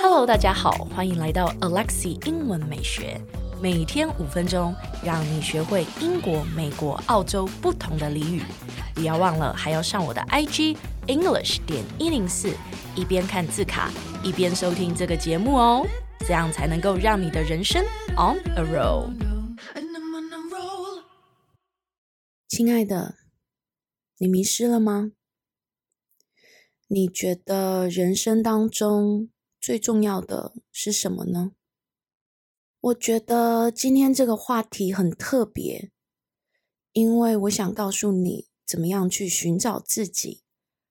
Hello，大家好，欢迎来到 Alexi 英文美学，每天五分钟，让你学会英国、美国、澳洲不同的俚语。不要忘了，还要上我的 IG English 点一零四，一边看字卡，一边收听这个节目哦，这样才能够让你的人生 on a roll。亲爱的，你迷失了吗？你觉得人生当中最重要的是什么呢？我觉得今天这个话题很特别，因为我想告诉你怎么样去寻找自己，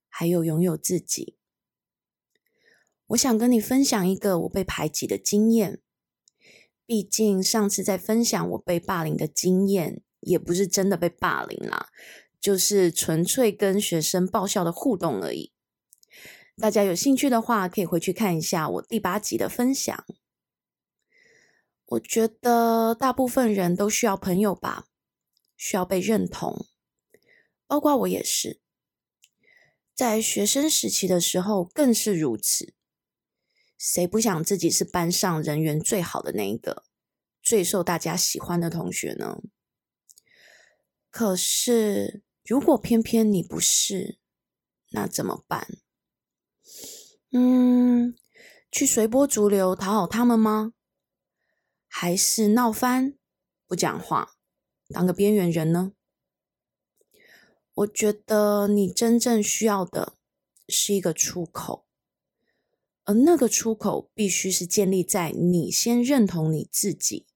还有拥有自己。我想跟你分享一个我被排挤的经验。毕竟上次在分享我被霸凌的经验，也不是真的被霸凌啦，就是纯粹跟学生爆笑的互动而已。大家有兴趣的话，可以回去看一下我第八集的分享。我觉得大部分人都需要朋友吧，需要被认同，包括我也是。在学生时期的时候更是如此。谁不想自己是班上人缘最好的那一个，最受大家喜欢的同学呢？可是，如果偏偏你不是，那怎么办？嗯，去随波逐流讨好他们吗？还是闹翻不讲话，当个边缘人呢？我觉得你真正需要的是一个出口，而那个出口必须是建立在你先认同你自己，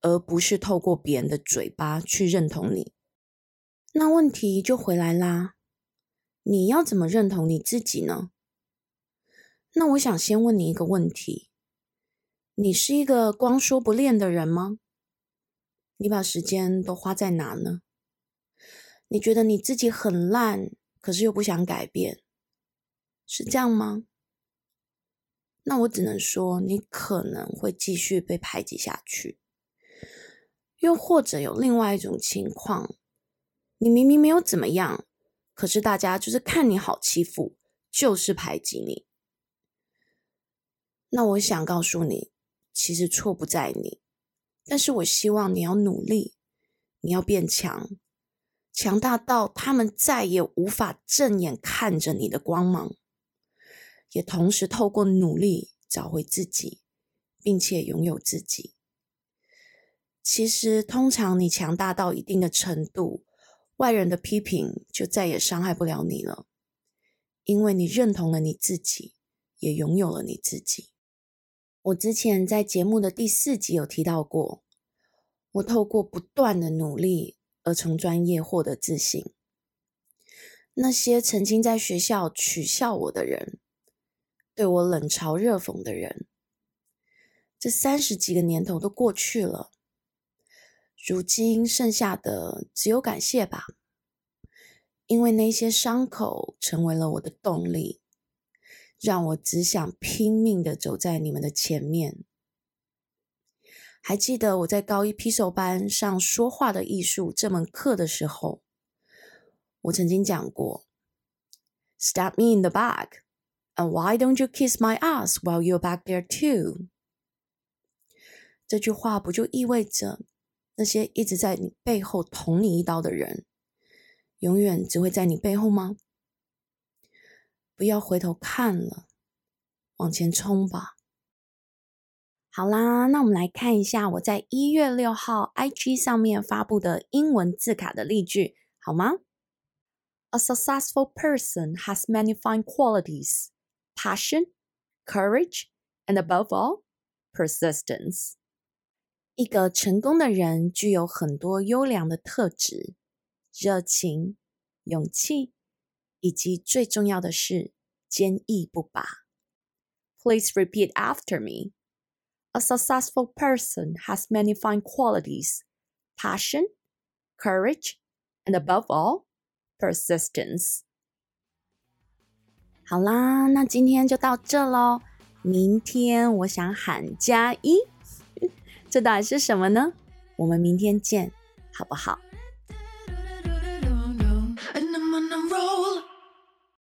而不是透过别人的嘴巴去认同你。那问题就回来啦，你要怎么认同你自己呢？那我想先问你一个问题：你是一个光说不练的人吗？你把时间都花在哪呢？你觉得你自己很烂，可是又不想改变，是这样吗？那我只能说，你可能会继续被排挤下去。又或者有另外一种情况，你明明没有怎么样，可是大家就是看你好欺负，就是排挤你。那我想告诉你，其实错不在你，但是我希望你要努力，你要变强，强大到他们再也无法正眼看着你的光芒，也同时透过努力找回自己，并且拥有自己。其实，通常你强大到一定的程度，外人的批评就再也伤害不了你了，因为你认同了你自己，也拥有了你自己。我之前在节目的第四集有提到过，我透过不断的努力而从专业获得自信。那些曾经在学校取笑我的人，对我冷嘲热讽的人，这三十几个年头都过去了，如今剩下的只有感谢吧，因为那些伤口成为了我的动力。让我只想拼命的走在你们的前面。还记得我在高一批手班上说话的艺术这门课的时候，我曾经讲过：“Stab me in the back, and why don't you kiss my ass while you're back there too？” 这句话不就意味着那些一直在你背后捅你一刀的人，永远只会在你背后吗？不要回头看了，往前冲吧。好啦，那我们来看一下我在一月六号 IG 上面发布的英文字卡的例句，好吗？A successful person has many fine qualities: passion, courage, and above all, persistence. 一个成功的人具有很多优良的特质：热情、勇气。以及最重要的是坚毅不拔。Please repeat after me. A successful person has many fine qualities: passion, courage, and above all, persistence. 好啦，那今天就到这喽。明天我想喊加一，这到底是什么呢？我们明天见，好不好？